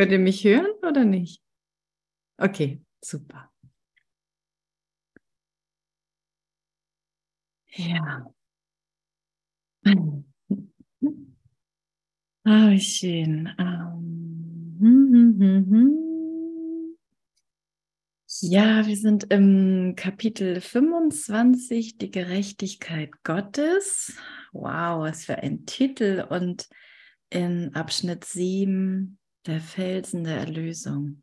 Könnt ihr mich hören oder nicht? Okay, super. Ja. Ah, wie schön. Ähm, hm, hm, hm, hm. Ja, wir sind im Kapitel 25, die Gerechtigkeit Gottes. Wow, was für ein Titel. Und in Abschnitt 7, der Felsen der Erlösung.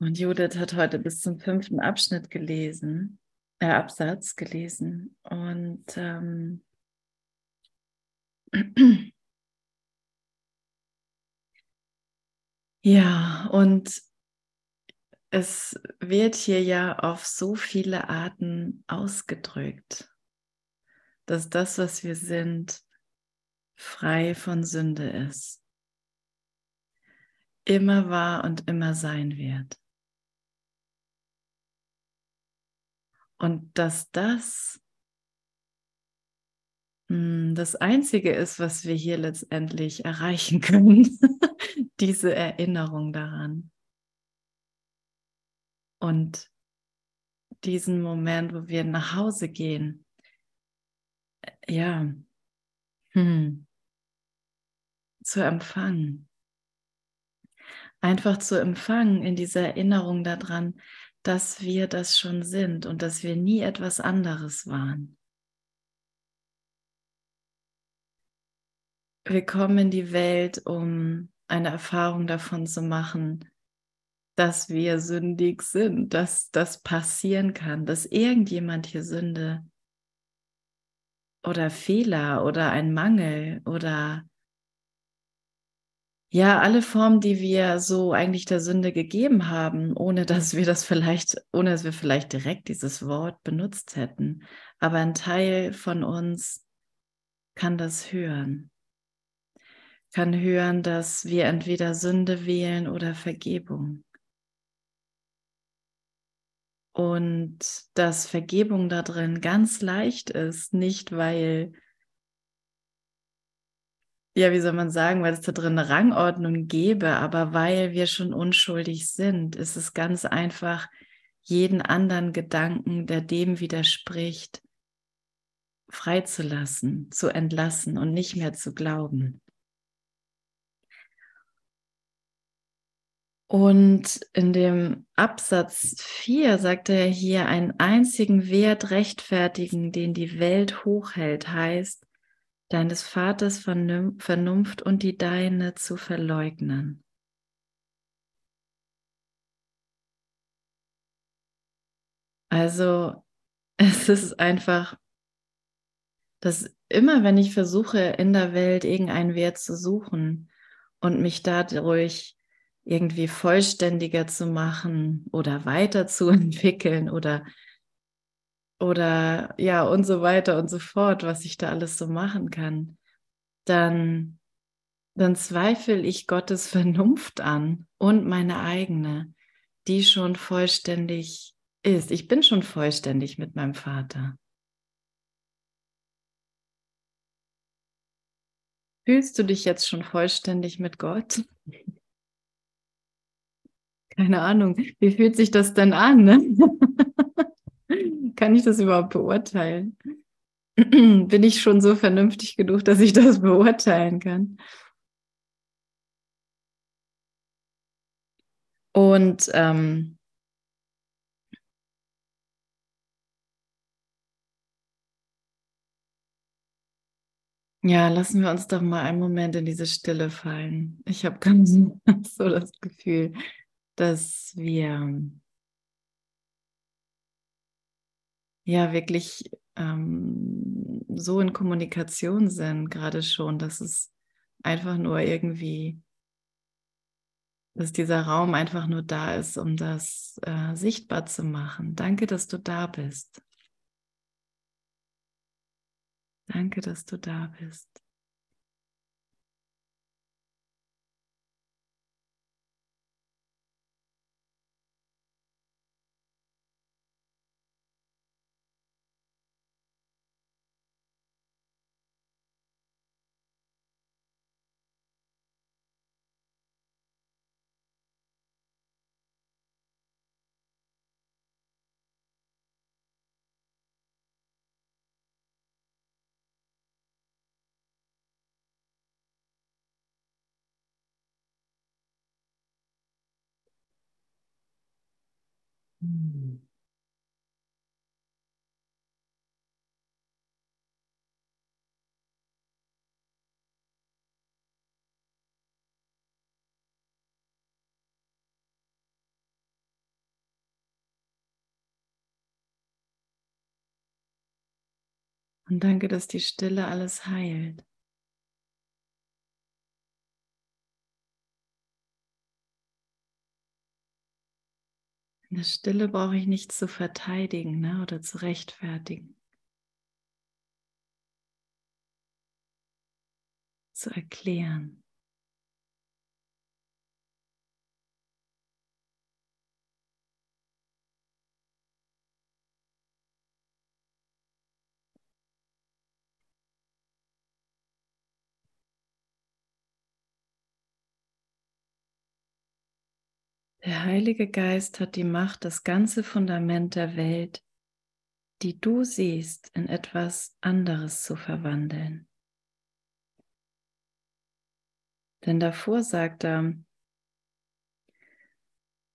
Und Judith hat heute bis zum fünften Abschnitt gelesen, äh, Absatz gelesen. Und ähm, ja, und es wird hier ja auf so viele Arten ausgedrückt, dass das, was wir sind, frei von Sünde ist, immer war und immer sein wird. Und dass das hm, das Einzige ist, was wir hier letztendlich erreichen können, diese Erinnerung daran. Und diesen Moment, wo wir nach Hause gehen, ja, hm, zu empfangen. Einfach zu empfangen in dieser Erinnerung daran, dass wir das schon sind und dass wir nie etwas anderes waren. Wir kommen in die Welt, um eine Erfahrung davon zu machen, dass wir sündig sind, dass das passieren kann, dass irgendjemand hier Sünde oder Fehler oder ein Mangel oder ja, alle Formen, die wir so eigentlich der Sünde gegeben haben, ohne dass wir das vielleicht, ohne dass wir vielleicht direkt dieses Wort benutzt hätten. Aber ein Teil von uns kann das hören. Kann hören, dass wir entweder Sünde wählen oder Vergebung. Und dass Vergebung da drin ganz leicht ist, nicht weil ja, wie soll man sagen, weil es da drin eine Rangordnung gäbe, aber weil wir schon unschuldig sind, ist es ganz einfach, jeden anderen Gedanken, der dem widerspricht, freizulassen, zu entlassen und nicht mehr zu glauben. Und in dem Absatz 4 sagt er hier, einen einzigen Wert rechtfertigen, den die Welt hochhält, heißt, deines Vaters Vernunft und die deine zu verleugnen. Also es ist einfach, dass immer wenn ich versuche in der Welt irgendeinen Wert zu suchen und mich dadurch irgendwie vollständiger zu machen oder weiterzuentwickeln oder oder ja und so weiter und so fort, was ich da alles so machen kann, dann, dann zweifle ich Gottes Vernunft an und meine eigene, die schon vollständig ist. Ich bin schon vollständig mit meinem Vater. Fühlst du dich jetzt schon vollständig mit Gott? Keine Ahnung, wie fühlt sich das denn an? Ne? Kann ich das überhaupt beurteilen? Bin ich schon so vernünftig genug, dass ich das beurteilen kann? Und ähm, ja, lassen wir uns doch mal einen Moment in diese Stille fallen. Ich habe ganz so das Gefühl, dass wir ja wirklich ähm, so in Kommunikation sind, gerade schon, dass es einfach nur irgendwie, dass dieser Raum einfach nur da ist, um das äh, sichtbar zu machen. Danke, dass du da bist. Danke, dass du da bist. Und danke, dass die Stille alles heilt. Der Stille brauche ich nichts zu verteidigen ne, oder zu rechtfertigen. Zu erklären. Der Heilige Geist hat die Macht, das ganze Fundament der Welt, die du siehst, in etwas anderes zu verwandeln. Denn davor sagt er,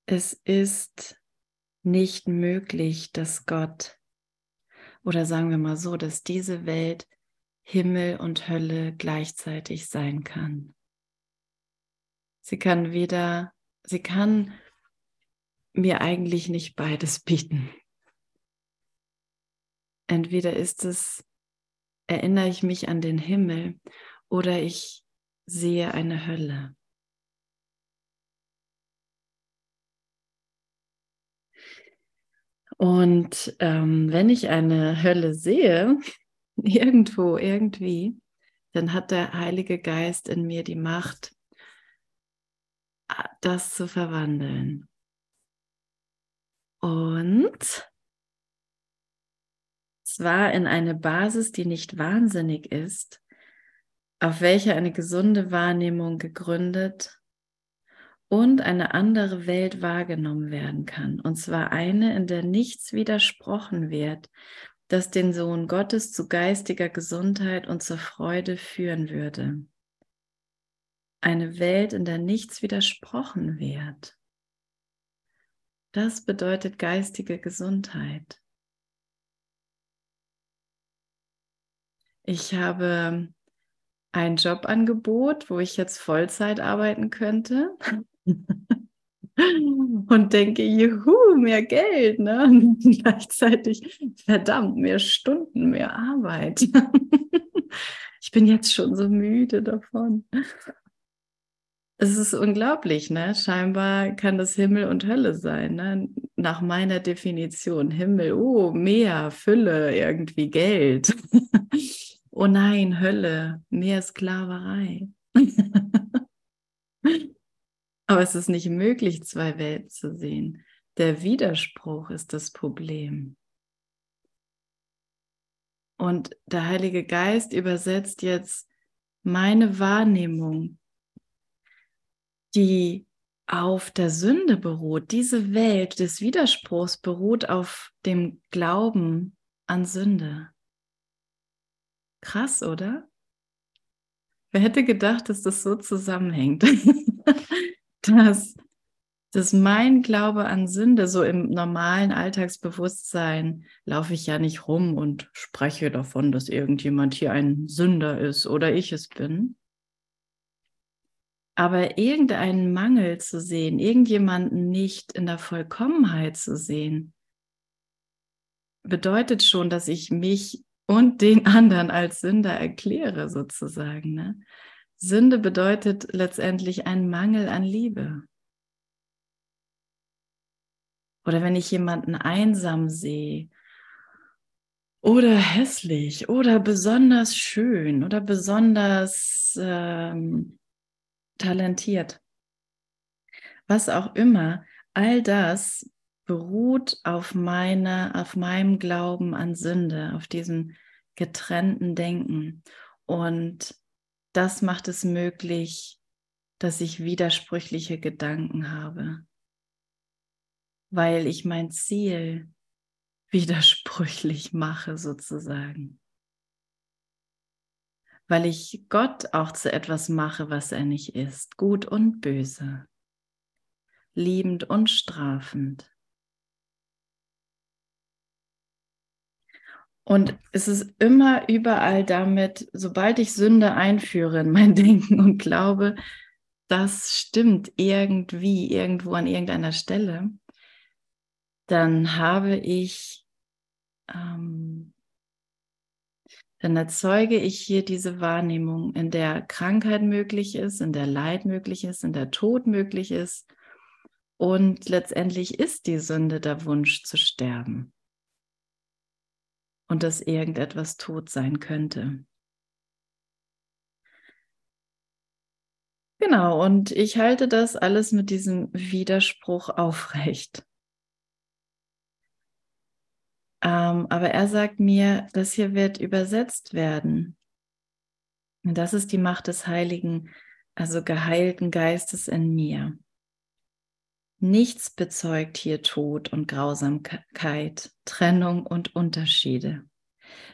es ist nicht möglich, dass Gott, oder sagen wir mal so, dass diese Welt Himmel und Hölle gleichzeitig sein kann. Sie kann weder sie kann mir eigentlich nicht beides bieten. Entweder ist es, erinnere ich mich an den Himmel oder ich sehe eine Hölle. Und ähm, wenn ich eine Hölle sehe, irgendwo, irgendwie, dann hat der Heilige Geist in mir die Macht, das zu verwandeln. Und zwar in eine Basis, die nicht wahnsinnig ist, auf welcher eine gesunde Wahrnehmung gegründet und eine andere Welt wahrgenommen werden kann. Und zwar eine, in der nichts widersprochen wird, das den Sohn Gottes zu geistiger Gesundheit und zur Freude führen würde eine Welt, in der nichts widersprochen wird. Das bedeutet geistige Gesundheit. Ich habe ein Jobangebot, wo ich jetzt Vollzeit arbeiten könnte. und denke, juhu, mehr Geld, ne? Und gleichzeitig, verdammt, mehr Stunden, mehr Arbeit. ich bin jetzt schon so müde davon. Es ist unglaublich, ne? Scheinbar kann das Himmel und Hölle sein, ne? Nach meiner Definition. Himmel, oh, Meer, Fülle, irgendwie Geld. oh nein, Hölle, mehr Sklaverei. Aber es ist nicht möglich, zwei Welten zu sehen. Der Widerspruch ist das Problem. Und der Heilige Geist übersetzt jetzt meine Wahrnehmung die auf der Sünde beruht. Diese Welt des Widerspruchs beruht auf dem Glauben an Sünde. Krass, oder? Wer hätte gedacht, dass das so zusammenhängt? dass, dass mein Glaube an Sünde, so im normalen Alltagsbewusstsein, laufe ich ja nicht rum und spreche davon, dass irgendjemand hier ein Sünder ist oder ich es bin. Aber irgendeinen Mangel zu sehen, irgendjemanden nicht in der Vollkommenheit zu sehen, bedeutet schon, dass ich mich und den anderen als Sünder erkläre, sozusagen. Ne? Sünde bedeutet letztendlich ein Mangel an Liebe. Oder wenn ich jemanden einsam sehe oder hässlich oder besonders schön oder besonders ähm, talentiert. Was auch immer, all das beruht auf meiner, auf meinem Glauben an Sünde, auf diesem getrennten Denken. Und das macht es möglich, dass ich widersprüchliche Gedanken habe, weil ich mein Ziel widersprüchlich mache sozusagen weil ich Gott auch zu etwas mache, was er nicht ist, gut und böse, liebend und strafend. Und es ist immer überall damit, sobald ich Sünde einführe in mein Denken und glaube, das stimmt irgendwie, irgendwo an irgendeiner Stelle, dann habe ich ähm, dann erzeuge ich hier diese Wahrnehmung, in der Krankheit möglich ist, in der Leid möglich ist, in der Tod möglich ist. Und letztendlich ist die Sünde der Wunsch zu sterben und dass irgendetwas tot sein könnte. Genau, und ich halte das alles mit diesem Widerspruch aufrecht. Ähm, aber er sagt mir, das hier wird übersetzt werden. Und das ist die Macht des Heiligen, also geheilten Geistes in mir. Nichts bezeugt hier Tod und Grausamkeit, Trennung und Unterschiede.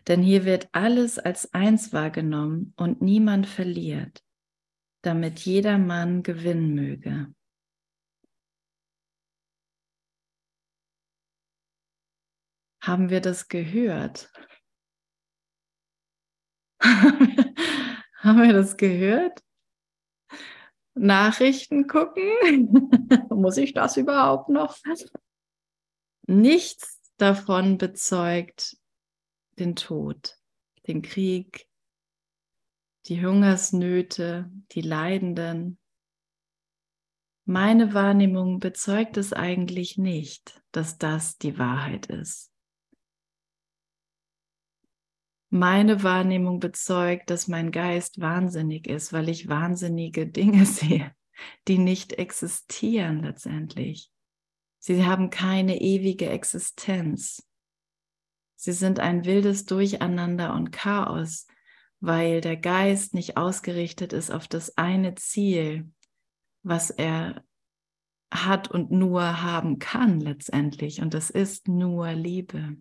Denn hier wird alles als eins wahrgenommen und niemand verliert, damit jeder Mann gewinnen möge. Haben wir das gehört? Haben wir das gehört? Nachrichten gucken? Muss ich das überhaupt noch? Nichts davon bezeugt den Tod, den Krieg, die Hungersnöte, die Leidenden. Meine Wahrnehmung bezeugt es eigentlich nicht, dass das die Wahrheit ist. Meine Wahrnehmung bezeugt, dass mein Geist wahnsinnig ist, weil ich wahnsinnige Dinge sehe, die nicht existieren letztendlich. Sie haben keine ewige Existenz. Sie sind ein wildes Durcheinander und Chaos, weil der Geist nicht ausgerichtet ist auf das eine Ziel, was er hat und nur haben kann letztendlich. Und das ist nur Liebe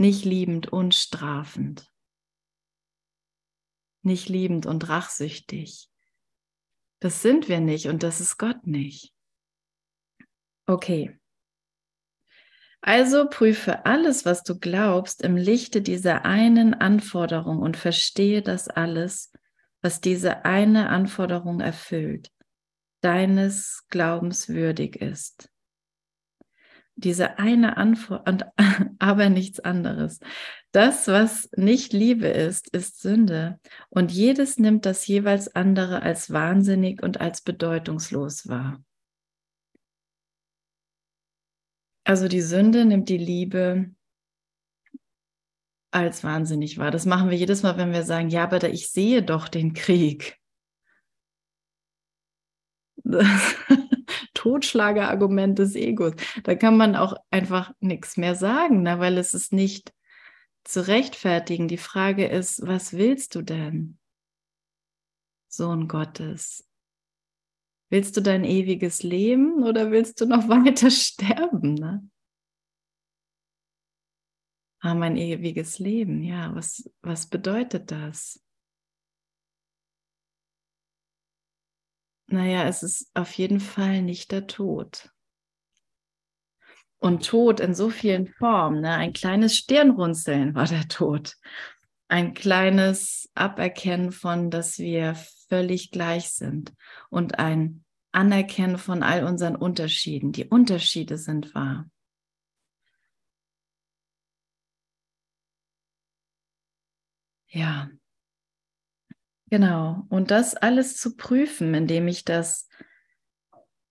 nicht liebend und strafend, nicht liebend und rachsüchtig. Das sind wir nicht und das ist Gott nicht. Okay. Also prüfe alles, was du glaubst, im Lichte dieser einen Anforderung und verstehe das alles, was diese eine Anforderung erfüllt, deines Glaubens würdig ist diese eine Antwort, und, aber nichts anderes. Das, was nicht Liebe ist, ist Sünde. Und jedes nimmt das jeweils andere als wahnsinnig und als bedeutungslos wahr. Also die Sünde nimmt die Liebe als wahnsinnig wahr. Das machen wir jedes Mal, wenn wir sagen, ja, aber ich sehe doch den Krieg. Totschlagerargument des Egos. Da kann man auch einfach nichts mehr sagen, ne? weil es ist nicht zu rechtfertigen. Die Frage ist, was willst du denn, Sohn Gottes? Willst du dein ewiges Leben oder willst du noch weiter sterben? Ne? Ah, mein ewiges Leben, ja, was, was bedeutet das? Naja, es ist auf jeden Fall nicht der Tod. Und Tod in so vielen Formen. Ne? Ein kleines Stirnrunzeln war der Tod. Ein kleines Aberkennen von, dass wir völlig gleich sind. Und ein Anerkennen von all unseren Unterschieden. Die Unterschiede sind wahr. Ja, Genau. Und das alles zu prüfen, indem ich das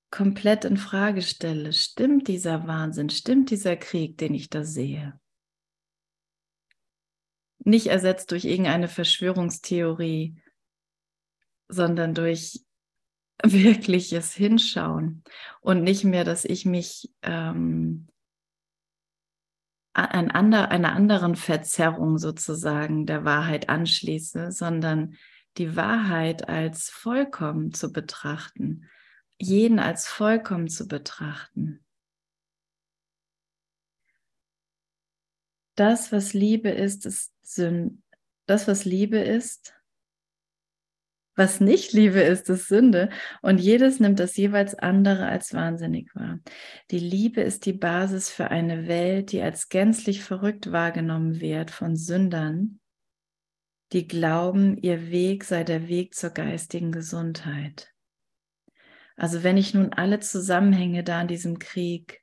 komplett in Frage stelle. Stimmt dieser Wahnsinn? Stimmt dieser Krieg, den ich da sehe? Nicht ersetzt durch irgendeine Verschwörungstheorie, sondern durch wirkliches Hinschauen und nicht mehr, dass ich mich ähm, ein ander, einer anderen Verzerrung sozusagen der Wahrheit anschließe, sondern die Wahrheit als vollkommen zu betrachten, jeden als vollkommen zu betrachten. Das, was Liebe ist, ist Sünde. Das, was Liebe ist, Was nicht Liebe ist, ist Sünde. Und jedes nimmt das jeweils andere als wahnsinnig wahr. Die Liebe ist die Basis für eine Welt, die als gänzlich verrückt wahrgenommen wird von Sündern, die glauben, ihr Weg sei der Weg zur geistigen Gesundheit. Also wenn ich nun alle Zusammenhänge da in diesem Krieg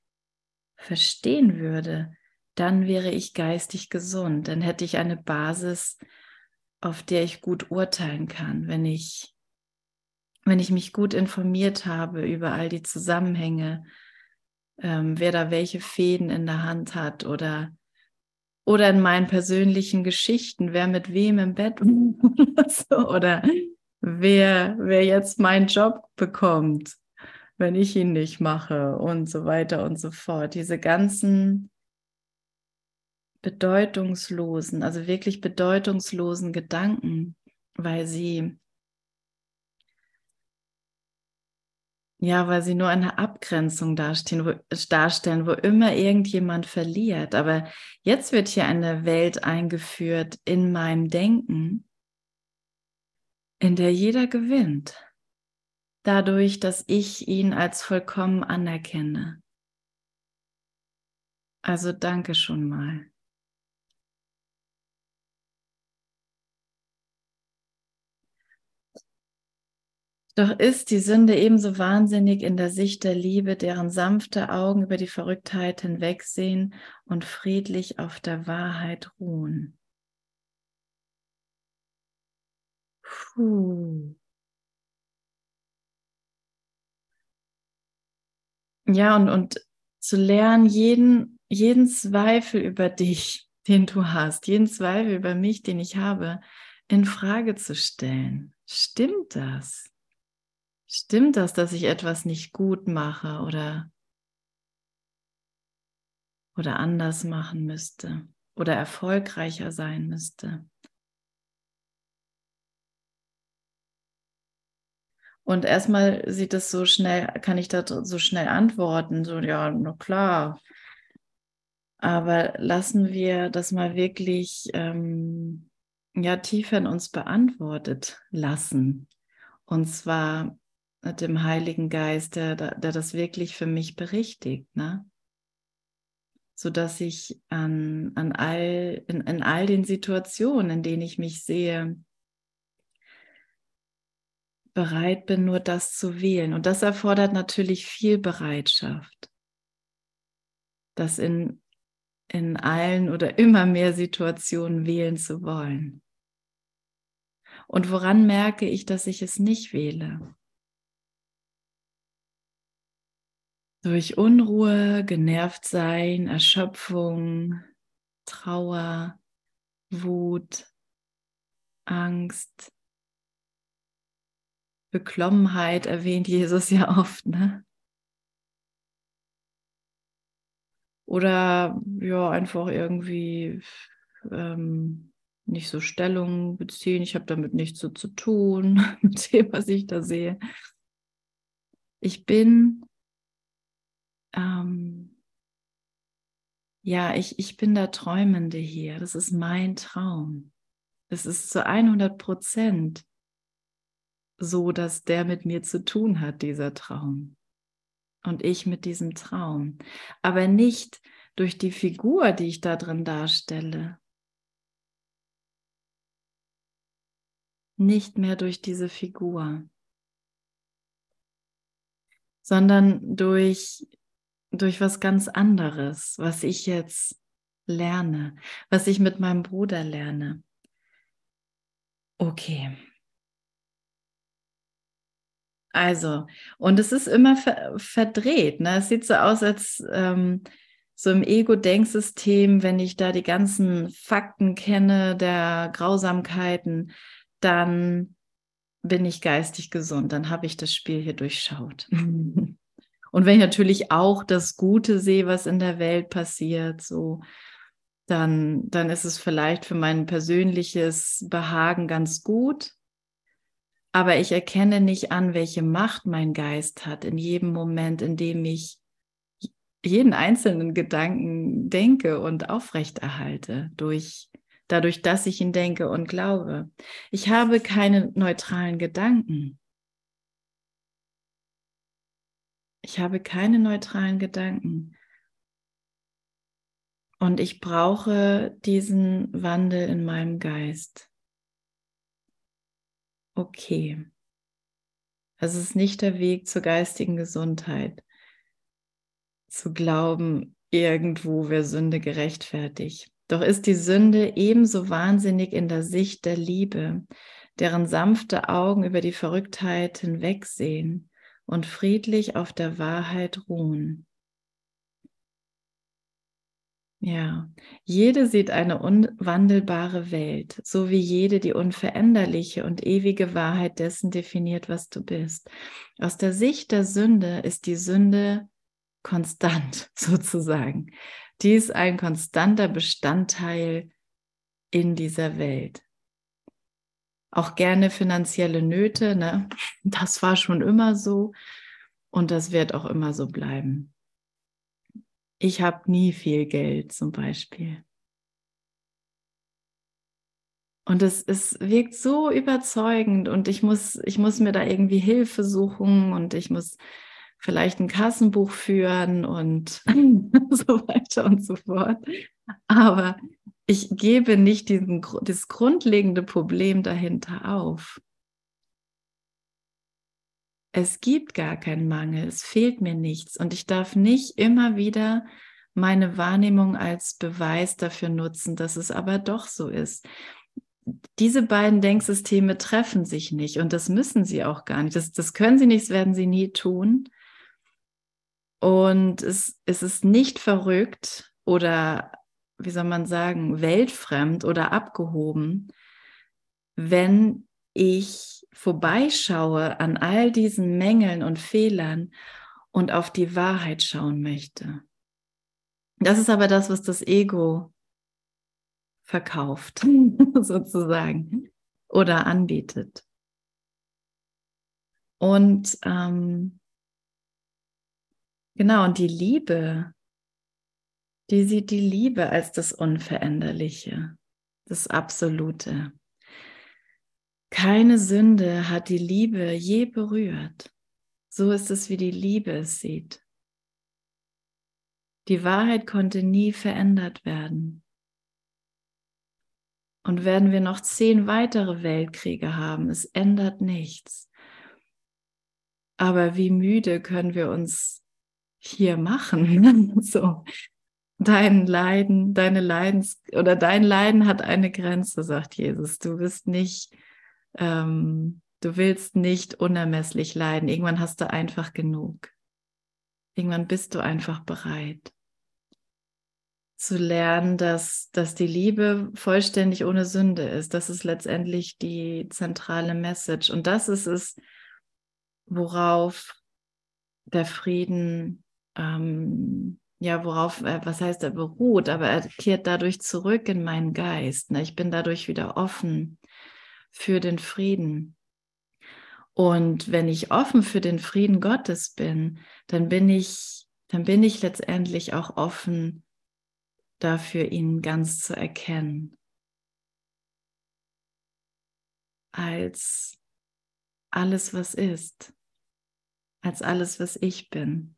verstehen würde, dann wäre ich geistig gesund, dann hätte ich eine Basis, auf der ich gut urteilen kann, wenn ich, wenn ich mich gut informiert habe über all die Zusammenhänge, ähm, wer da welche Fäden in der Hand hat oder oder in meinen persönlichen Geschichten, wer mit wem im Bett oder wer, wer jetzt meinen Job bekommt, wenn ich ihn nicht mache und so weiter und so fort. Diese ganzen bedeutungslosen, also wirklich bedeutungslosen Gedanken, weil sie Ja, weil sie nur eine Abgrenzung darstellen wo, darstellen, wo immer irgendjemand verliert. Aber jetzt wird hier eine Welt eingeführt in meinem Denken, in der jeder gewinnt. Dadurch, dass ich ihn als vollkommen anerkenne. Also danke schon mal. Doch ist die Sünde ebenso wahnsinnig in der Sicht der Liebe, deren sanfte Augen über die Verrücktheit hinwegsehen und friedlich auf der Wahrheit ruhen. Puh. Ja, und, und zu lernen, jeden, jeden Zweifel über dich, den du hast, jeden Zweifel über mich, den ich habe, in Frage zu stellen. Stimmt das? Stimmt das, dass ich etwas nicht gut mache oder, oder anders machen müsste oder erfolgreicher sein müsste? Und erstmal sieht es so schnell, kann ich da so schnell antworten, so, ja, na klar. Aber lassen wir das mal wirklich ähm, ja, tiefer in uns beantwortet lassen. Und zwar dem Heiligen Geist, der, der das wirklich für mich berichtigt, ne? sodass ich an, an all, in, in all den Situationen, in denen ich mich sehe, bereit bin, nur das zu wählen. Und das erfordert natürlich viel Bereitschaft, das in, in allen oder immer mehr Situationen wählen zu wollen. Und woran merke ich, dass ich es nicht wähle? Durch Unruhe, Genervtsein, Erschöpfung, Trauer, Wut, Angst, Beklommenheit erwähnt Jesus ja oft, ne? Oder ja, einfach irgendwie ähm, nicht so Stellung beziehen. Ich habe damit nichts so zu tun, mit dem, was ich da sehe. Ich bin ähm, ja, ich, ich bin der Träumende hier. Das ist mein Traum. Es ist zu 100 Prozent so, dass der mit mir zu tun hat, dieser Traum. Und ich mit diesem Traum. Aber nicht durch die Figur, die ich da drin darstelle. Nicht mehr durch diese Figur, sondern durch durch was ganz anderes, was ich jetzt lerne, was ich mit meinem Bruder lerne. Okay. Also, und es ist immer ver verdreht. Ne? Es sieht so aus, als ähm, so im Ego-Denksystem, wenn ich da die ganzen Fakten kenne der Grausamkeiten, dann bin ich geistig gesund, dann habe ich das Spiel hier durchschaut. Und wenn ich natürlich auch das Gute sehe, was in der Welt passiert, so, dann, dann ist es vielleicht für mein persönliches Behagen ganz gut. Aber ich erkenne nicht an, welche Macht mein Geist hat in jedem Moment, in dem ich jeden einzelnen Gedanken denke und aufrechterhalte durch, dadurch, dass ich ihn denke und glaube. Ich habe keine neutralen Gedanken. Ich habe keine neutralen Gedanken. Und ich brauche diesen Wandel in meinem Geist. Okay. Es ist nicht der Weg zur geistigen Gesundheit, zu glauben, irgendwo wäre Sünde gerechtfertigt. Doch ist die Sünde ebenso wahnsinnig in der Sicht der Liebe, deren sanfte Augen über die Verrücktheit hinwegsehen und friedlich auf der Wahrheit ruhen. Ja, jede sieht eine unwandelbare Welt, so wie jede die unveränderliche und ewige Wahrheit dessen definiert, was du bist. Aus der Sicht der Sünde ist die Sünde konstant sozusagen. Die ist ein konstanter Bestandteil in dieser Welt. Auch gerne finanzielle Nöte, ne? das war schon immer so und das wird auch immer so bleiben. Ich habe nie viel Geld zum Beispiel. Und es, es wirkt so überzeugend und ich muss, ich muss mir da irgendwie Hilfe suchen und ich muss vielleicht ein Kassenbuch führen und so weiter und so fort. Aber ich gebe nicht diesen, das grundlegende Problem dahinter auf. Es gibt gar keinen Mangel, es fehlt mir nichts und ich darf nicht immer wieder meine Wahrnehmung als Beweis dafür nutzen, dass es aber doch so ist. Diese beiden Denksysteme treffen sich nicht und das müssen sie auch gar nicht. Das, das können sie nicht, das werden sie nie tun. Und es, es ist nicht verrückt oder, wie soll man sagen, weltfremd oder abgehoben, wenn ich vorbeischaue an all diesen Mängeln und Fehlern und auf die Wahrheit schauen möchte. Das ist aber das, was das Ego verkauft, sozusagen, oder anbietet. Und ähm, Genau, und die Liebe, die sieht die Liebe als das Unveränderliche, das Absolute. Keine Sünde hat die Liebe je berührt. So ist es, wie die Liebe es sieht. Die Wahrheit konnte nie verändert werden. Und werden wir noch zehn weitere Weltkriege haben, es ändert nichts. Aber wie müde können wir uns hier machen? so. Dein Leiden, deine Leidens oder dein Leiden hat eine Grenze, sagt Jesus. Du bist nicht, ähm, du willst nicht unermesslich leiden. Irgendwann hast du einfach genug. Irgendwann bist du einfach bereit zu lernen, dass, dass die Liebe vollständig ohne Sünde ist. Das ist letztendlich die zentrale Message. Und das ist es, worauf der Frieden ähm, ja, worauf, äh, was heißt er beruht, aber er kehrt dadurch zurück in meinen Geist. Ne? Ich bin dadurch wieder offen für den Frieden. Und wenn ich offen für den Frieden Gottes bin, dann bin ich, dann bin ich letztendlich auch offen dafür, ihn ganz zu erkennen. Als alles, was ist. Als alles, was ich bin.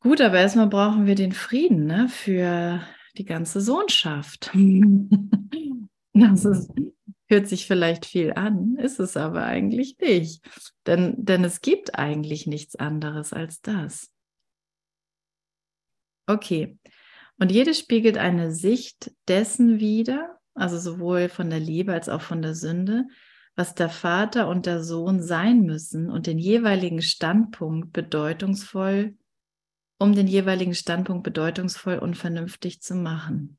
Gut, aber erstmal brauchen wir den Frieden ne, für die ganze Sohnschaft. das ist, hört sich vielleicht viel an, ist es aber eigentlich nicht. Denn, denn es gibt eigentlich nichts anderes als das. Okay, und jedes spiegelt eine Sicht dessen wider, also sowohl von der Liebe als auch von der Sünde, was der Vater und der Sohn sein müssen und den jeweiligen Standpunkt bedeutungsvoll um den jeweiligen Standpunkt bedeutungsvoll und vernünftig zu machen.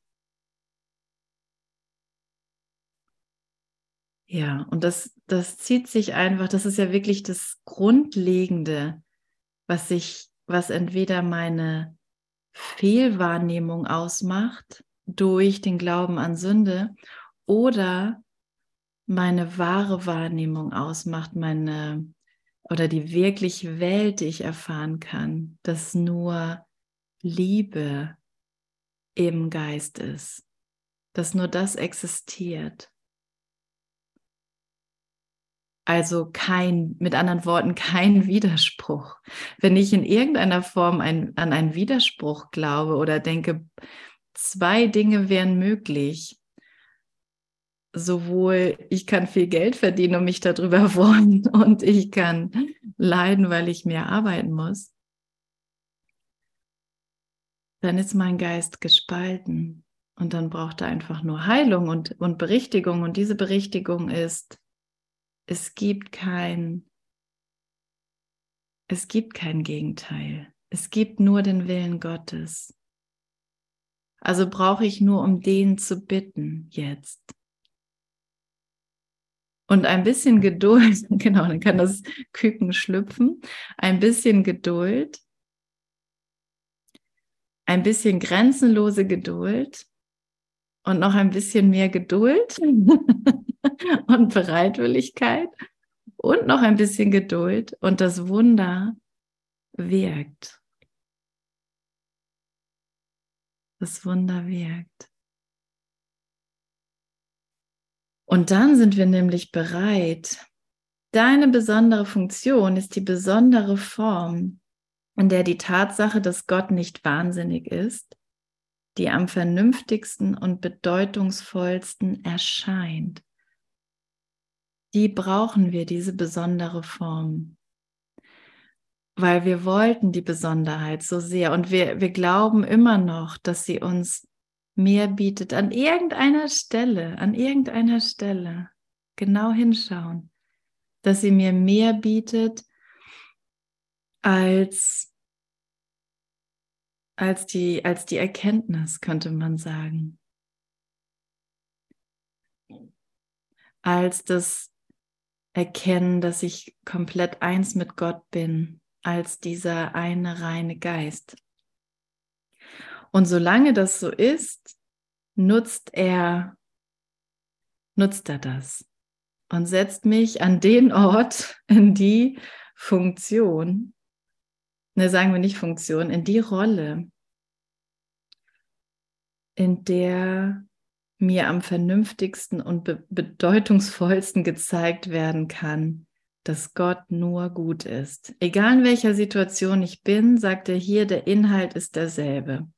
Ja, und das, das zieht sich einfach, das ist ja wirklich das Grundlegende, was sich, was entweder meine Fehlwahrnehmung ausmacht durch den Glauben an Sünde oder meine wahre Wahrnehmung ausmacht, meine oder die wirkliche Welt, die ich erfahren kann, dass nur Liebe im Geist ist, dass nur das existiert. Also kein, mit anderen Worten, kein Widerspruch. Wenn ich in irgendeiner Form ein, an einen Widerspruch glaube oder denke, zwei Dinge wären möglich, sowohl ich kann viel Geld verdienen und mich darüber freuen und ich kann leiden, weil ich mehr arbeiten muss, dann ist mein Geist gespalten und dann braucht er einfach nur Heilung und, und Berichtigung und diese Berichtigung ist, es gibt kein, es gibt kein Gegenteil. Es gibt nur den Willen Gottes. Also brauche ich nur um den zu bitten jetzt. Und ein bisschen Geduld, genau, dann kann das Küken schlüpfen. Ein bisschen Geduld, ein bisschen grenzenlose Geduld und noch ein bisschen mehr Geduld und Bereitwilligkeit und noch ein bisschen Geduld und das Wunder wirkt. Das Wunder wirkt. Und dann sind wir nämlich bereit. Deine besondere Funktion ist die besondere Form, in der die Tatsache, dass Gott nicht wahnsinnig ist, die am vernünftigsten und bedeutungsvollsten erscheint die brauchen wir, diese besondere Form. Weil wir wollten die Besonderheit so sehr und wir, wir glauben immer noch, dass sie uns mehr bietet an irgendeiner Stelle, an irgendeiner Stelle. Genau hinschauen, dass sie mir mehr bietet als, als, die, als die Erkenntnis, könnte man sagen. Als das erkennen, dass ich komplett eins mit Gott bin, als dieser eine reine Geist. Und solange das so ist, nutzt er, nutzt er das und setzt mich an den Ort, in die Funktion, ne, sagen wir nicht Funktion, in die Rolle, in der mir am vernünftigsten und be bedeutungsvollsten gezeigt werden kann, dass Gott nur gut ist. Egal in welcher Situation ich bin, sagt er hier, der Inhalt ist derselbe.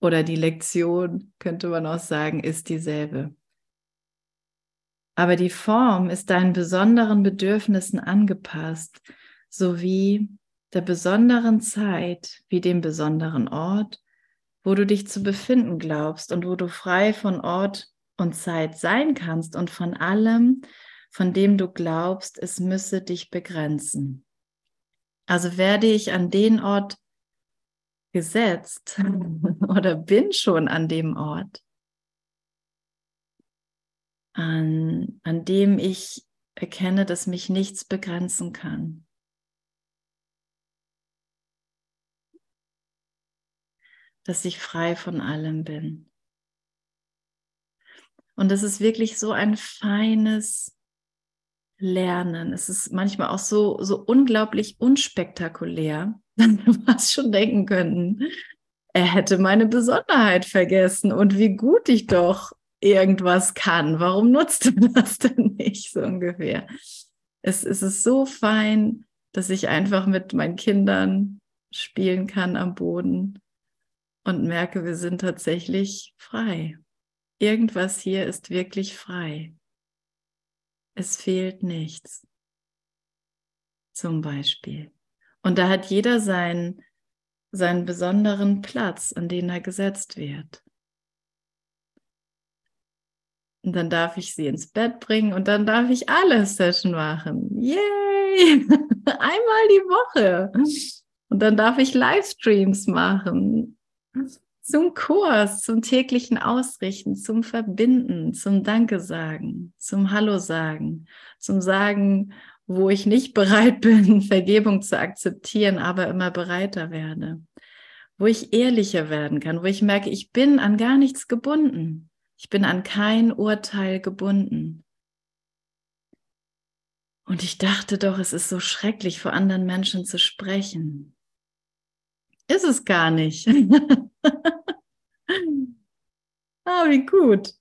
Oder die Lektion, könnte man auch sagen, ist dieselbe. Aber die Form ist deinen besonderen Bedürfnissen angepasst, sowie der besonderen Zeit wie dem besonderen Ort wo du dich zu befinden glaubst und wo du frei von Ort und Zeit sein kannst und von allem, von dem du glaubst, es müsse dich begrenzen. Also werde ich an den Ort gesetzt oder bin schon an dem Ort, an, an dem ich erkenne, dass mich nichts begrenzen kann. dass ich frei von allem bin. Und es ist wirklich so ein feines Lernen. Es ist manchmal auch so, so unglaublich unspektakulär, wir fast schon denken könnten, er hätte meine Besonderheit vergessen und wie gut ich doch irgendwas kann. Warum nutzt er das denn nicht so ungefähr? Es, es ist so fein, dass ich einfach mit meinen Kindern spielen kann am Boden und merke, wir sind tatsächlich frei. Irgendwas hier ist wirklich frei. Es fehlt nichts. Zum Beispiel. Und da hat jeder seinen, seinen besonderen Platz, an den er gesetzt wird. Und dann darf ich sie ins Bett bringen und dann darf ich alle Session machen. Yay! Einmal die Woche. Und dann darf ich Livestreams machen zum Kurs, zum täglichen Ausrichten, zum Verbinden, zum Danke sagen, zum Hallo sagen, zum Sagen, wo ich nicht bereit bin, Vergebung zu akzeptieren, aber immer bereiter werde, wo ich ehrlicher werden kann, wo ich merke, ich bin an gar nichts gebunden. Ich bin an kein Urteil gebunden. Und ich dachte doch, es ist so schrecklich, vor anderen Menschen zu sprechen. Ist es gar nicht. ah, wie gut.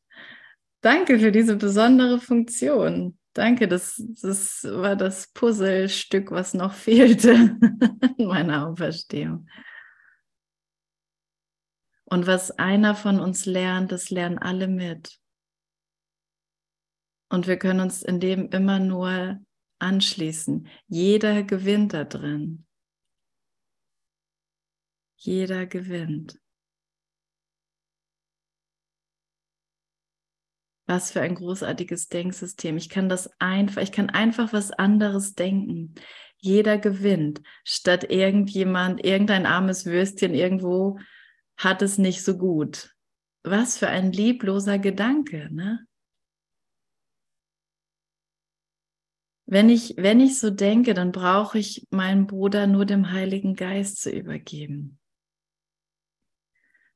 Danke für diese besondere Funktion. Danke, das, das war das Puzzlestück, was noch fehlte in meiner Auferstehung. Und was einer von uns lernt, das lernen alle mit. Und wir können uns in dem immer nur anschließen. Jeder gewinnt da drin. Jeder gewinnt. Was für ein großartiges Denksystem. Ich kann das einfach, ich kann einfach was anderes denken. Jeder gewinnt, statt irgendjemand, irgendein armes Würstchen irgendwo hat es nicht so gut. Was für ein liebloser Gedanke, ne? Wenn ich, wenn ich so denke, dann brauche ich meinen Bruder nur dem Heiligen Geist zu übergeben.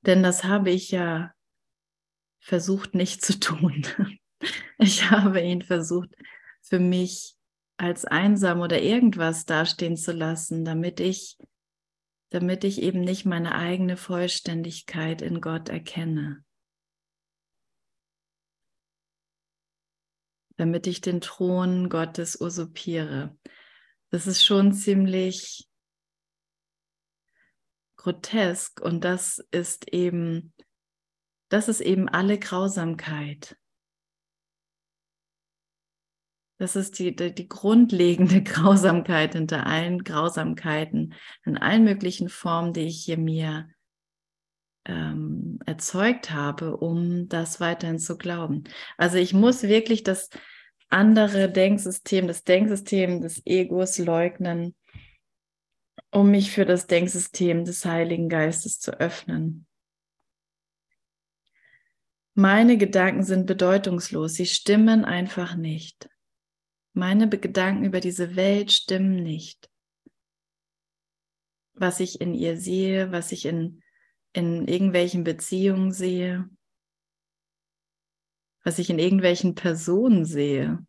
Denn das habe ich ja versucht nicht zu tun. Ich habe ihn versucht, für mich als einsam oder irgendwas dastehen zu lassen, damit ich, damit ich eben nicht meine eigene Vollständigkeit in Gott erkenne. Damit ich den Thron Gottes usurpiere. Das ist schon ziemlich grotesk und das ist eben das ist eben alle Grausamkeit. Das ist die, die, die, grundlegende Grausamkeit hinter allen Grausamkeiten, in allen möglichen Formen, die ich hier mir ähm, erzeugt habe, um das weiterhin zu glauben. Also ich muss wirklich das andere Denksystem, das Denksystem des Egos leugnen, um mich für das Denksystem des Heiligen Geistes zu öffnen. Meine Gedanken sind bedeutungslos, sie stimmen einfach nicht. Meine Gedanken über diese Welt stimmen nicht. Was ich in ihr sehe, was ich in, in irgendwelchen Beziehungen sehe, was ich in irgendwelchen Personen sehe.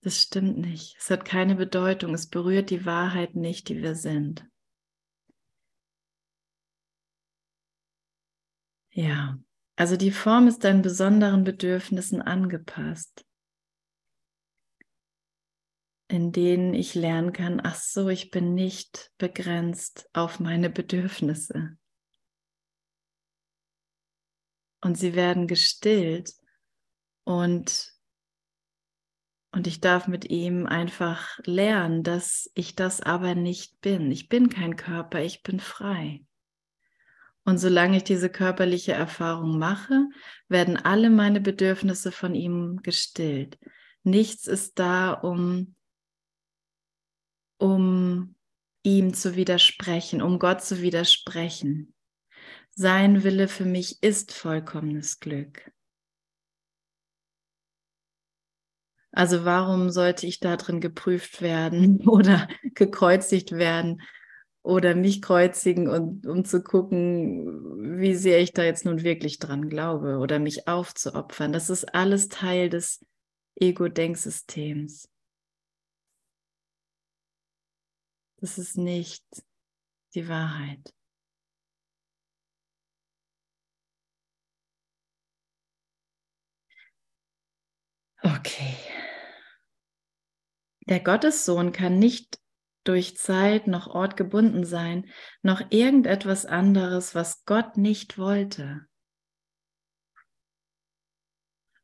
Das stimmt nicht. Es hat keine Bedeutung. Es berührt die Wahrheit nicht, die wir sind. Ja, also die Form ist deinen besonderen Bedürfnissen angepasst, in denen ich lernen kann, ach so, ich bin nicht begrenzt auf meine Bedürfnisse. Und sie werden gestillt und und ich darf mit ihm einfach lernen, dass ich das aber nicht bin. Ich bin kein Körper, ich bin frei. Und solange ich diese körperliche Erfahrung mache, werden alle meine Bedürfnisse von ihm gestillt. Nichts ist da, um, um ihm zu widersprechen, um Gott zu widersprechen. Sein Wille für mich ist vollkommenes Glück. Also warum sollte ich da drin geprüft werden oder gekreuzigt werden? Oder mich kreuzigen und um zu gucken, wie sehr ich da jetzt nun wirklich dran glaube oder mich aufzuopfern. Das ist alles Teil des Ego-Denksystems. Das ist nicht die Wahrheit. Okay. Der Gottessohn kann nicht durch Zeit noch Ort gebunden sein, noch irgendetwas anderes, was Gott nicht wollte.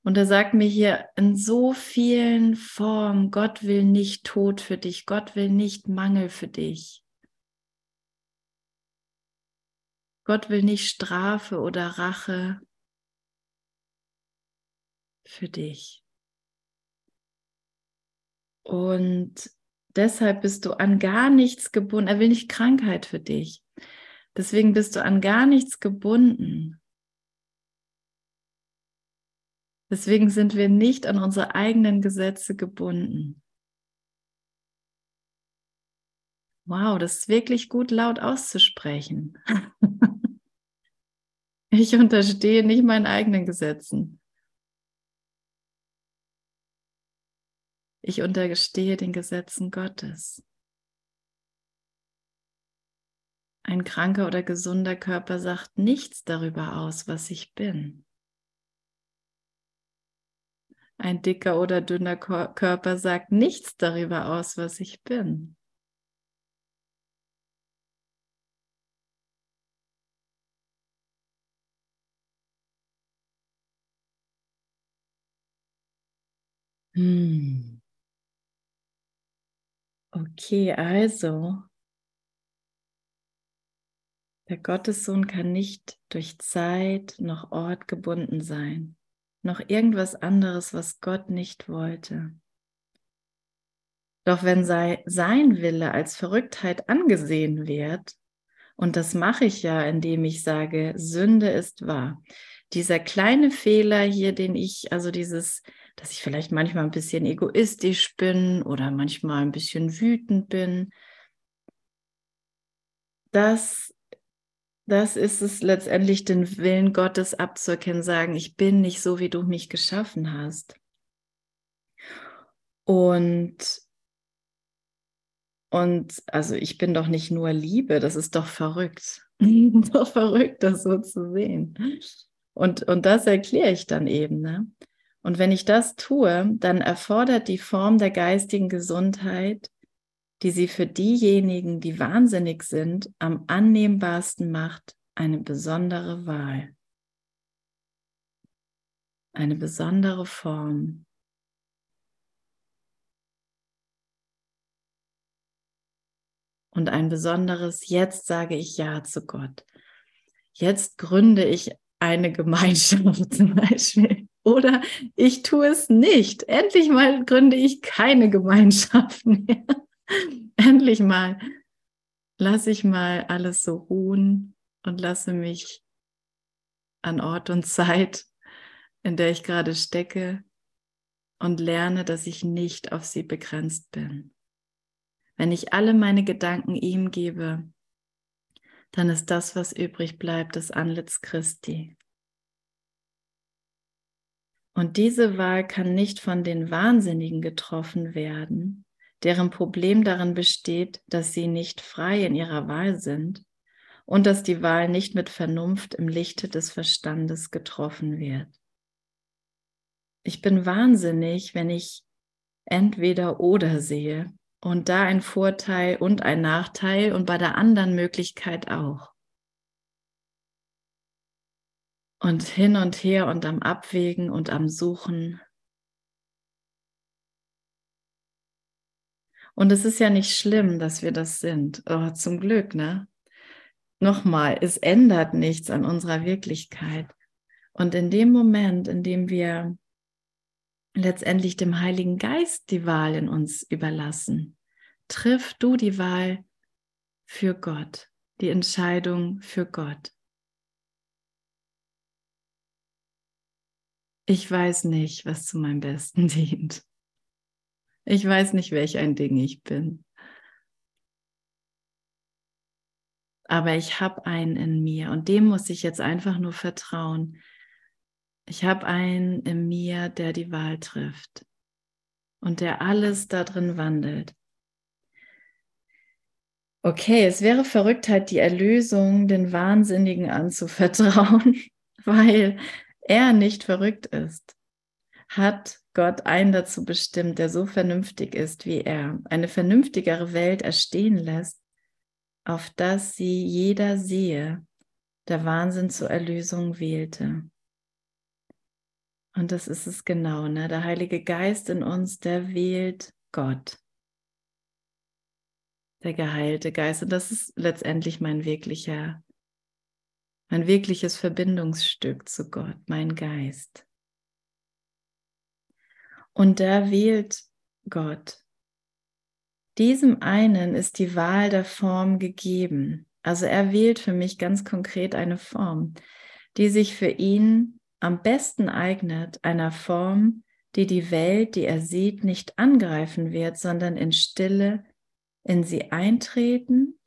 Und er sagt mir hier in so vielen Formen, Gott will nicht Tod für dich, Gott will nicht Mangel für dich. Gott will nicht Strafe oder Rache für dich. Und deshalb bist du an gar nichts gebunden. Er will nicht Krankheit für dich. Deswegen bist du an gar nichts gebunden. Deswegen sind wir nicht an unsere eigenen Gesetze gebunden. Wow, das ist wirklich gut laut auszusprechen. ich unterstehe nicht meinen eigenen Gesetzen. Ich unterstehe den Gesetzen Gottes. Ein kranker oder gesunder Körper sagt nichts darüber aus, was ich bin. Ein dicker oder dünner Körper sagt nichts darüber aus, was ich bin. Hm. Okay, also der Gottessohn kann nicht durch Zeit noch Ort gebunden sein, noch irgendwas anderes, was Gott nicht wollte. Doch wenn sein Wille als Verrücktheit angesehen wird, und das mache ich ja, indem ich sage, Sünde ist wahr. Dieser kleine Fehler hier, den ich, also dieses, dass ich vielleicht manchmal ein bisschen egoistisch bin oder manchmal ein bisschen wütend bin, das das ist es letztendlich, den Willen Gottes abzuerkennen, sagen, ich bin nicht so, wie du mich geschaffen hast. Und, und also ich bin doch nicht nur Liebe, das ist doch verrückt. doch verrückt, das so zu sehen. Und, und das erkläre ich dann eben. Ne? Und wenn ich das tue, dann erfordert die Form der geistigen Gesundheit die sie für diejenigen, die wahnsinnig sind, am annehmbarsten macht, eine besondere Wahl, eine besondere Form. Und ein besonderes, jetzt sage ich Ja zu Gott. Jetzt gründe ich eine Gemeinschaft zum Beispiel. Oder ich tue es nicht. Endlich mal gründe ich keine Gemeinschaft mehr. Endlich mal lasse ich mal alles so ruhen und lasse mich an Ort und Zeit, in der ich gerade stecke, und lerne, dass ich nicht auf sie begrenzt bin. Wenn ich alle meine Gedanken ihm gebe, dann ist das, was übrig bleibt, das Antlitz Christi. Und diese Wahl kann nicht von den Wahnsinnigen getroffen werden, deren Problem darin besteht, dass sie nicht frei in ihrer Wahl sind und dass die Wahl nicht mit Vernunft im Lichte des Verstandes getroffen wird. Ich bin wahnsinnig, wenn ich entweder oder sehe und da ein Vorteil und ein Nachteil und bei der anderen Möglichkeit auch. Und hin und her und am Abwägen und am Suchen Und es ist ja nicht schlimm, dass wir das sind. Oh, zum Glück, ne? Nochmal, es ändert nichts an unserer Wirklichkeit. Und in dem Moment, in dem wir letztendlich dem Heiligen Geist die Wahl in uns überlassen, triff du die Wahl für Gott, die Entscheidung für Gott. Ich weiß nicht, was zu meinem Besten dient. Ich weiß nicht, welch ein Ding ich bin. Aber ich habe einen in mir und dem muss ich jetzt einfach nur vertrauen. Ich habe einen in mir, der die Wahl trifft und der alles da drin wandelt. Okay, es wäre Verrücktheit, die Erlösung den Wahnsinnigen anzuvertrauen, weil er nicht verrückt ist. Hat Gott einen dazu bestimmt, der so vernünftig ist wie er, eine vernünftigere Welt erstehen lässt, auf dass sie jeder sehe, der Wahnsinn zur Erlösung wählte. Und das ist es genau, ne? Der Heilige Geist in uns, der wählt Gott. Der geheilte Geist. Und das ist letztendlich mein wirklicher, mein wirkliches Verbindungsstück zu Gott, mein Geist. Und da wählt Gott. Diesem einen ist die Wahl der Form gegeben. Also er wählt für mich ganz konkret eine Form, die sich für ihn am besten eignet, einer Form, die die Welt, die er sieht, nicht angreifen wird, sondern in Stille in sie eintreten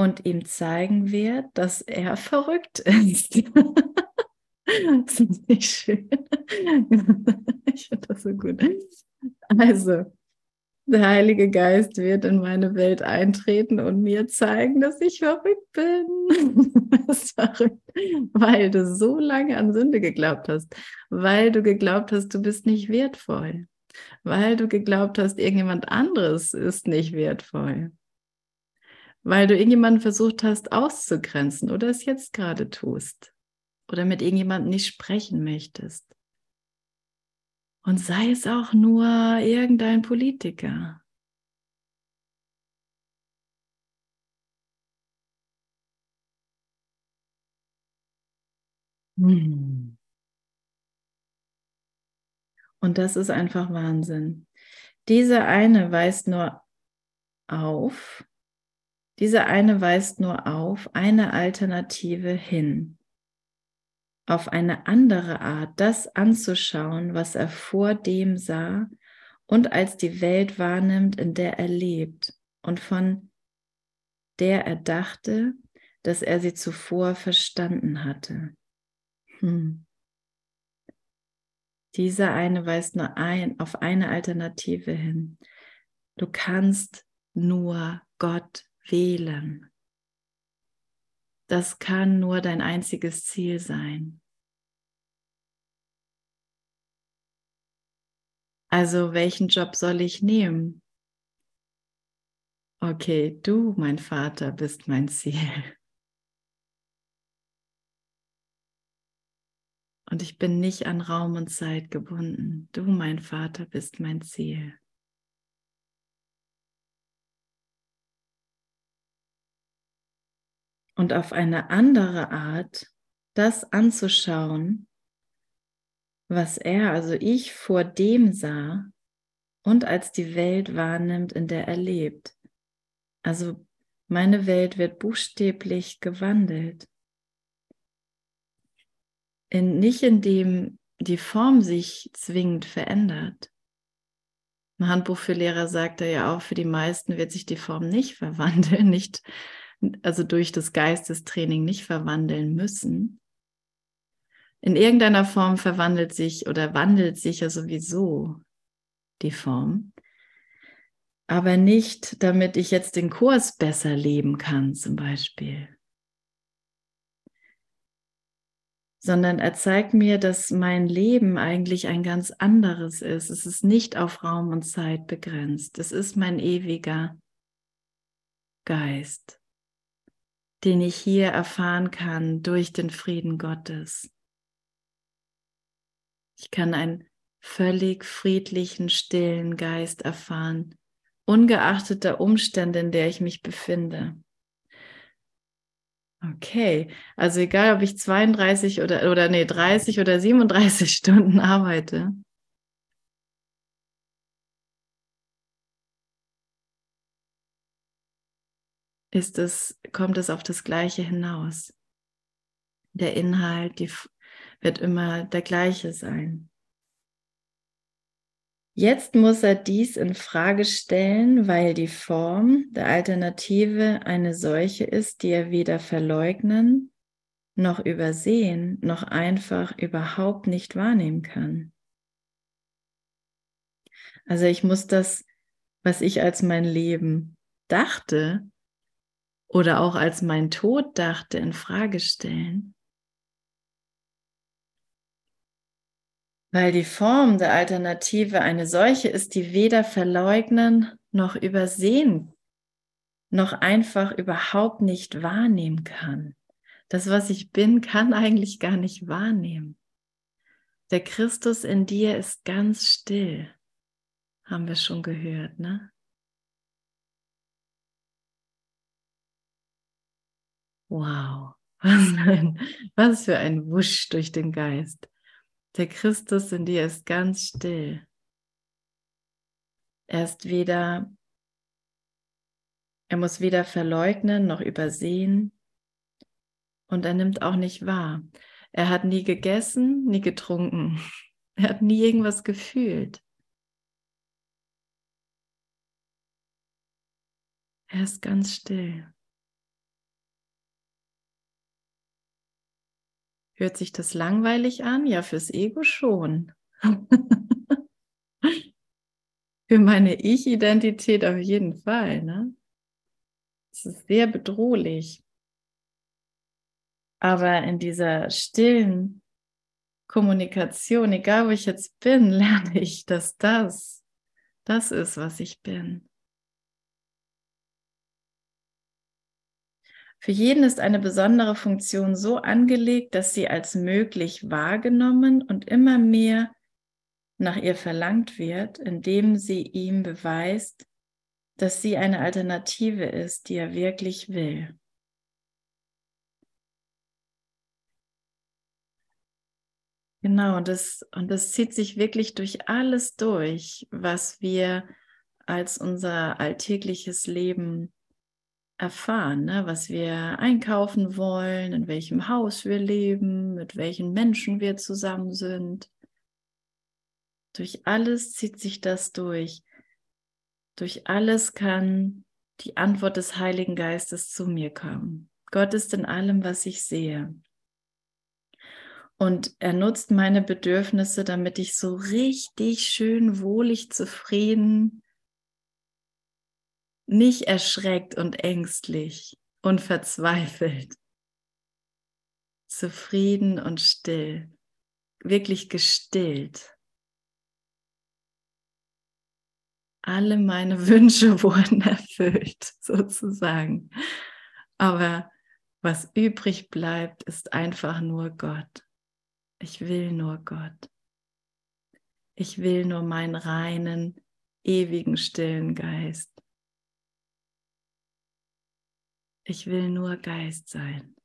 und ihm zeigen wird, dass er verrückt ist. das ist nicht schön. ich finde das so gut. Also, Der Heilige Geist wird in meine Welt eintreten und mir zeigen, dass ich verrückt bin. das ist verrückt, weil du so lange an Sünde geglaubt hast, weil du geglaubt hast, du bist nicht wertvoll, weil du geglaubt hast, irgendjemand anderes ist nicht wertvoll, weil du irgendjemanden versucht hast auszugrenzen oder es jetzt gerade tust oder mit irgendjemandem nicht sprechen möchtest. Und sei es auch nur irgendein Politiker. Und das ist einfach Wahnsinn. Diese eine weist nur auf, diese eine weist nur auf eine Alternative hin auf eine andere Art das anzuschauen, was er vor dem sah und als die Welt wahrnimmt, in der er lebt und von der er dachte, dass er sie zuvor verstanden hatte. Hm. Dieser eine weist nur ein, auf eine Alternative hin. Du kannst nur Gott wählen. Das kann nur dein einziges Ziel sein. Also welchen Job soll ich nehmen? Okay, du, mein Vater, bist mein Ziel. Und ich bin nicht an Raum und Zeit gebunden. Du, mein Vater, bist mein Ziel. Und auf eine andere Art das anzuschauen, was er, also ich, vor dem sah und als die Welt wahrnimmt, in der er lebt. Also meine Welt wird buchstäblich gewandelt. In, nicht indem die Form sich zwingend verändert. Im Handbuch für Lehrer sagt er ja auch, für die meisten wird sich die Form nicht verwandeln, nicht also durch das Geistestraining nicht verwandeln müssen. In irgendeiner Form verwandelt sich oder wandelt sich ja sowieso die Form, aber nicht, damit ich jetzt den Kurs besser leben kann, zum Beispiel. sondern er zeigt mir, dass mein Leben eigentlich ein ganz anderes ist. Es ist nicht auf Raum und Zeit begrenzt. Es ist mein ewiger Geist den ich hier erfahren kann durch den Frieden Gottes. Ich kann einen völlig friedlichen, stillen Geist erfahren, ungeachtet der Umstände, in der ich mich befinde. Okay, also egal, ob ich 32 oder, oder nee, 30 oder 37 Stunden arbeite, ist es, kommt es auf das Gleiche hinaus. Der Inhalt die, wird immer der gleiche sein. Jetzt muss er dies in Frage stellen, weil die Form der Alternative eine solche ist, die er weder verleugnen noch übersehen noch einfach überhaupt nicht wahrnehmen kann. Also ich muss das, was ich als mein Leben dachte, oder auch als mein Tod dachte, in Frage stellen. Weil die Form der Alternative eine solche ist, die weder verleugnen noch übersehen, noch einfach überhaupt nicht wahrnehmen kann. Das, was ich bin, kann eigentlich gar nicht wahrnehmen. Der Christus in dir ist ganz still, haben wir schon gehört, ne? Wow, was, ein, was für ein Wusch durch den Geist. Der Christus in dir ist ganz still. Er ist weder, er muss weder verleugnen noch übersehen und er nimmt auch nicht wahr. Er hat nie gegessen, nie getrunken. Er hat nie irgendwas gefühlt. Er ist ganz still. Hört sich das langweilig an? Ja, fürs Ego schon. für meine Ich-Identität auf jeden Fall. Ne? Es ist sehr bedrohlich. Aber in dieser stillen Kommunikation, egal wo ich jetzt bin, lerne ich, dass das das ist, was ich bin. Für jeden ist eine besondere Funktion so angelegt, dass sie als möglich wahrgenommen und immer mehr nach ihr verlangt wird, indem sie ihm beweist, dass sie eine Alternative ist, die er wirklich will. Genau, und das, und das zieht sich wirklich durch alles durch, was wir als unser alltägliches Leben erfahren, ne? was wir einkaufen wollen, in welchem Haus wir leben, mit welchen Menschen wir zusammen sind. Durch alles zieht sich das durch. Durch alles kann die Antwort des Heiligen Geistes zu mir kommen. Gott ist in allem, was ich sehe. Und er nutzt meine Bedürfnisse, damit ich so richtig schön wohlig zufrieden, nicht erschreckt und ängstlich und verzweifelt, zufrieden und still, wirklich gestillt. Alle meine Wünsche wurden erfüllt, sozusagen. Aber was übrig bleibt, ist einfach nur Gott. Ich will nur Gott. Ich will nur meinen reinen, ewigen, stillen Geist. Ich will nur Geist sein.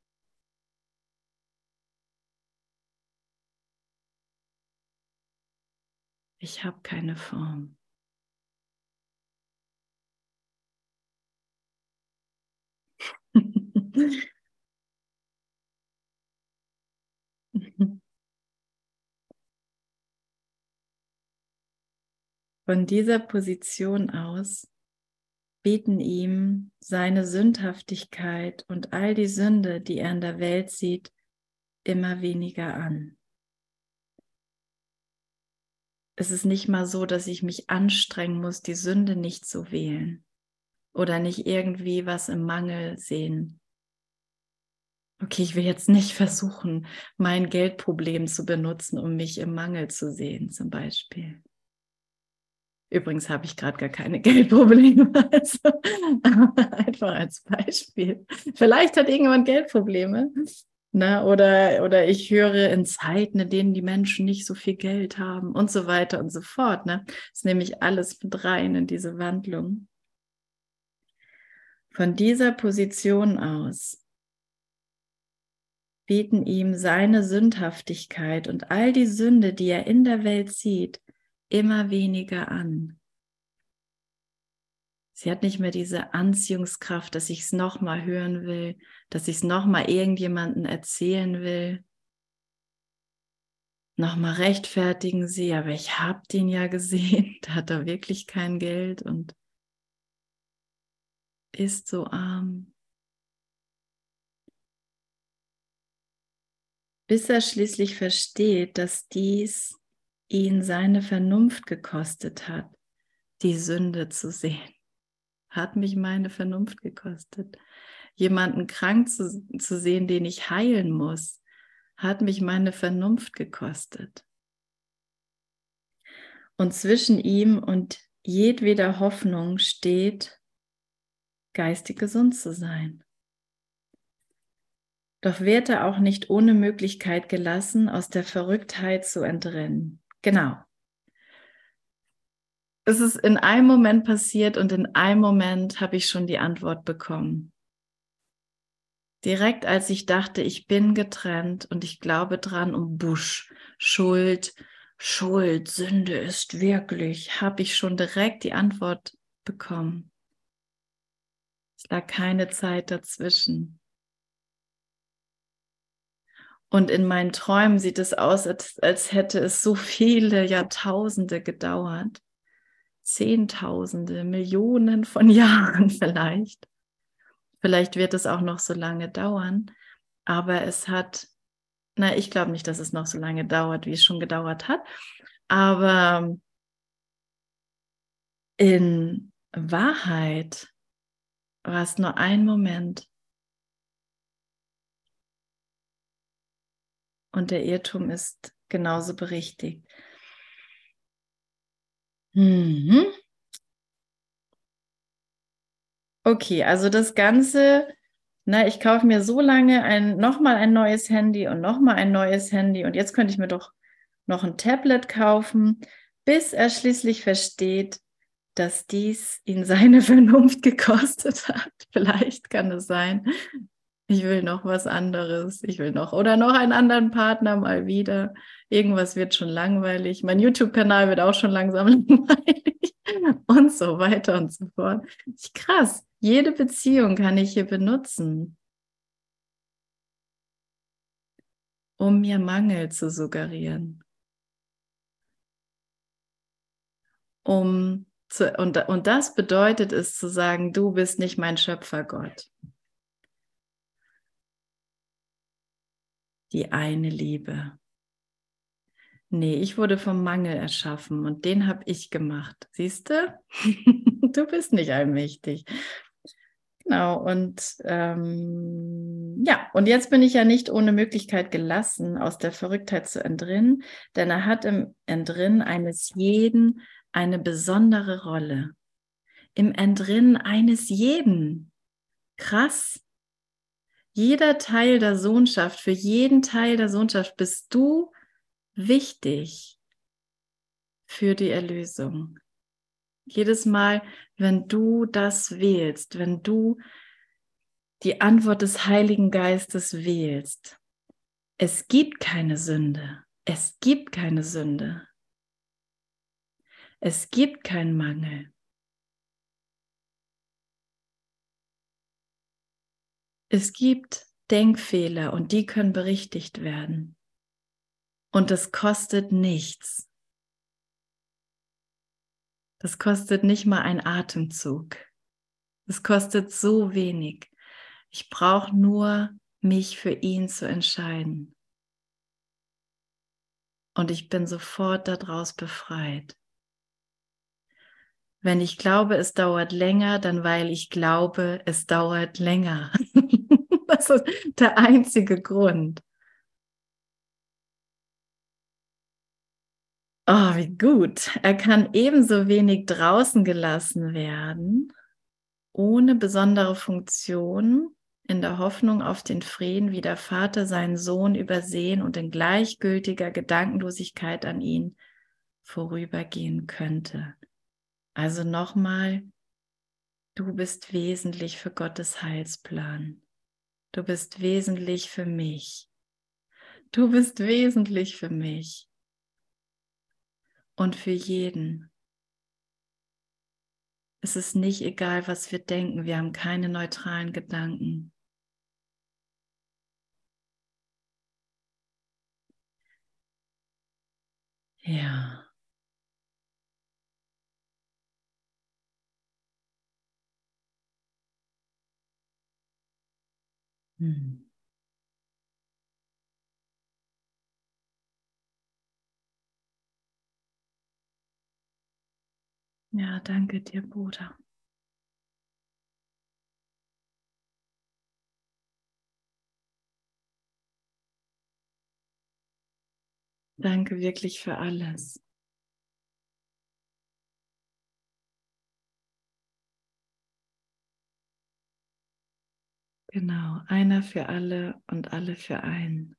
Ich habe keine Form. Von dieser Position aus bieten ihm seine Sündhaftigkeit und all die Sünde, die er in der Welt sieht, immer weniger an. Es ist nicht mal so, dass ich mich anstrengen muss, die Sünde nicht zu wählen oder nicht irgendwie was im Mangel sehen. Okay, ich will jetzt nicht versuchen, mein Geldproblem zu benutzen, um mich im Mangel zu sehen, zum Beispiel. Übrigens habe ich gerade gar keine Geldprobleme, also einfach als Beispiel. Vielleicht hat irgendjemand Geldprobleme. Ne? Oder, oder ich höre in Zeiten, in denen die Menschen nicht so viel Geld haben und so weiter und so fort. Ne? Das nehme ich alles mit rein in diese Wandlung. Von dieser Position aus bieten ihm seine Sündhaftigkeit und all die Sünde, die er in der Welt sieht, immer weniger an. Sie hat nicht mehr diese Anziehungskraft, dass ich es nochmal hören will, dass ich es nochmal irgendjemandem erzählen will. Nochmal rechtfertigen sie, aber ich habe den ja gesehen, da hat er wirklich kein Geld und ist so arm. Bis er schließlich versteht, dass dies ihn seine Vernunft gekostet hat, die Sünde zu sehen. Hat mich meine Vernunft gekostet. Jemanden krank zu, zu sehen, den ich heilen muss, hat mich meine Vernunft gekostet. Und zwischen ihm und jedweder Hoffnung steht, geistig gesund zu sein. Doch wird er auch nicht ohne Möglichkeit gelassen, aus der Verrücktheit zu entrinnen. Genau. Es ist in einem Moment passiert und in einem Moment habe ich schon die Antwort bekommen. Direkt als ich dachte, ich bin getrennt und ich glaube dran um Busch, Schuld, Schuld, Sünde ist wirklich, habe ich schon direkt die Antwort bekommen. Es lag keine Zeit dazwischen. Und in meinen Träumen sieht es aus, als, als hätte es so viele Jahrtausende gedauert. Zehntausende, Millionen von Jahren vielleicht. Vielleicht wird es auch noch so lange dauern. Aber es hat, na, ich glaube nicht, dass es noch so lange dauert, wie es schon gedauert hat. Aber in Wahrheit war es nur ein Moment. Und der Irrtum ist genauso berichtigt. Mhm. Okay, also das Ganze, na, ich kaufe mir so lange ein, nochmal ein neues Handy und nochmal ein neues Handy und jetzt könnte ich mir doch noch ein Tablet kaufen, bis er schließlich versteht, dass dies ihn seine Vernunft gekostet hat. Vielleicht kann es sein. Ich will noch was anderes. Ich will noch oder noch einen anderen Partner mal wieder. Irgendwas wird schon langweilig. Mein YouTube-Kanal wird auch schon langsam langweilig und so weiter und so fort. Krass. Jede Beziehung kann ich hier benutzen, um mir Mangel zu suggerieren. Um zu, und, und das bedeutet es zu sagen, du bist nicht mein Schöpfergott. Die eine Liebe. Nee, ich wurde vom Mangel erschaffen und den habe ich gemacht. Siehst du? du bist nicht allmächtig. Genau, und ähm, ja, und jetzt bin ich ja nicht ohne Möglichkeit gelassen, aus der Verrücktheit zu entrinnen, denn er hat im Entrinnen eines jeden eine besondere Rolle. Im Entrinnen eines jeden. Krass. Jeder Teil der Sohnschaft, für jeden Teil der Sohnschaft bist du wichtig für die Erlösung. Jedes Mal, wenn du das wählst, wenn du die Antwort des Heiligen Geistes wählst, es gibt keine Sünde. Es gibt keine Sünde. Es gibt keinen Mangel. Es gibt Denkfehler und die können berichtigt werden. Und es kostet nichts. Das kostet nicht mal ein Atemzug. Es kostet so wenig. Ich brauche nur mich für ihn zu entscheiden. Und ich bin sofort daraus befreit. Wenn ich glaube, es dauert länger, dann weil ich glaube, es dauert länger. das ist der einzige Grund. Oh, wie gut. Er kann ebenso wenig draußen gelassen werden, ohne besondere Funktion, in der Hoffnung auf den Frieden, wie der Vater seinen Sohn übersehen und in gleichgültiger Gedankenlosigkeit an ihn vorübergehen könnte. Also nochmal, du bist wesentlich für Gottes Heilsplan. Du bist wesentlich für mich. Du bist wesentlich für mich und für jeden. Es ist nicht egal, was wir denken. Wir haben keine neutralen Gedanken. Ja. Hm. Ja, danke dir, Bruder. Danke wirklich für alles. Genau, einer für alle und alle für einen.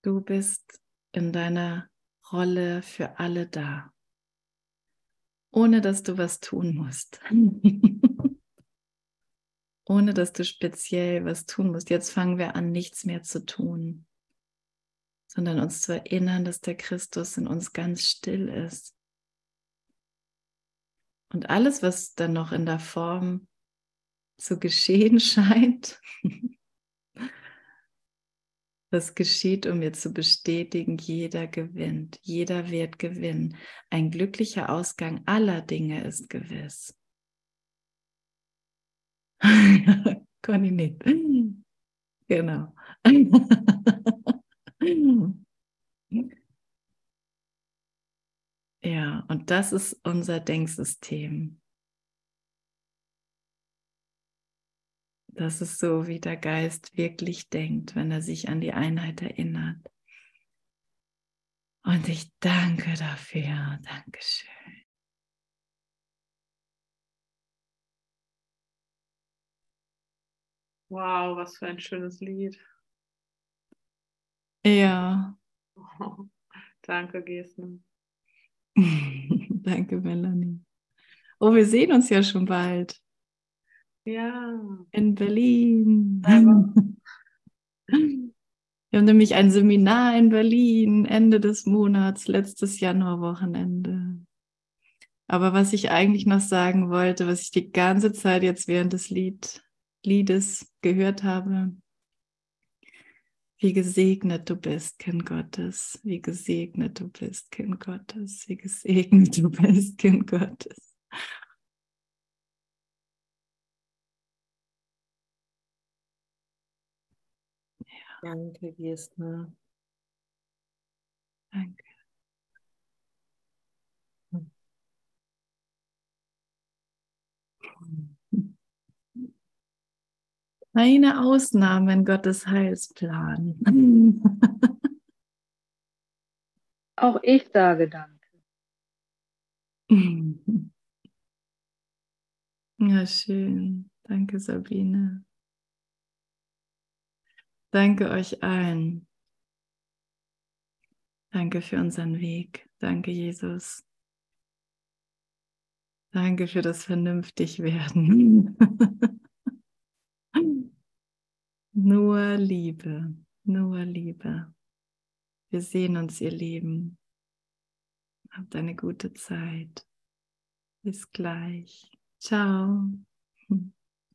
Du bist in deiner Rolle für alle da, ohne dass du was tun musst. ohne dass du speziell was tun musst. Jetzt fangen wir an, nichts mehr zu tun, sondern uns zu erinnern, dass der Christus in uns ganz still ist. Und alles, was dann noch in der Form zu geschehen scheint, Das geschieht, um mir zu bestätigen, jeder gewinnt, jeder wird gewinnen. Ein glücklicher Ausgang aller Dinge ist gewiss. Conny nicht. Genau. Und das ist unser Denksystem. Das ist so, wie der Geist wirklich denkt, wenn er sich an die Einheit erinnert. Und ich danke dafür. Dankeschön. Wow, was für ein schönes Lied. Ja. Oh, danke, Gesne. danke, Melanie. Oh, wir sehen uns ja schon bald. Ja. In Berlin. Wir haben nämlich ein Seminar in Berlin Ende des Monats, letztes Januarwochenende. Aber was ich eigentlich noch sagen wollte, was ich die ganze Zeit jetzt während des Lied, Liedes gehört habe, wie gesegnet du bist, Kind Gottes, wie gesegnet du bist, Kind Gottes, wie gesegnet du bist, Kind Gottes. Danke, Gesne. Danke. Eine Ausnahme in Gottes Heilsplan. Auch ich sage Danke. Ja, schön. Danke, Sabine. Danke euch allen. Danke für unseren Weg. Danke, Jesus. Danke für das Vernünftigwerden. nur Liebe, nur Liebe. Wir sehen uns, ihr Lieben. Habt eine gute Zeit. Bis gleich. Ciao.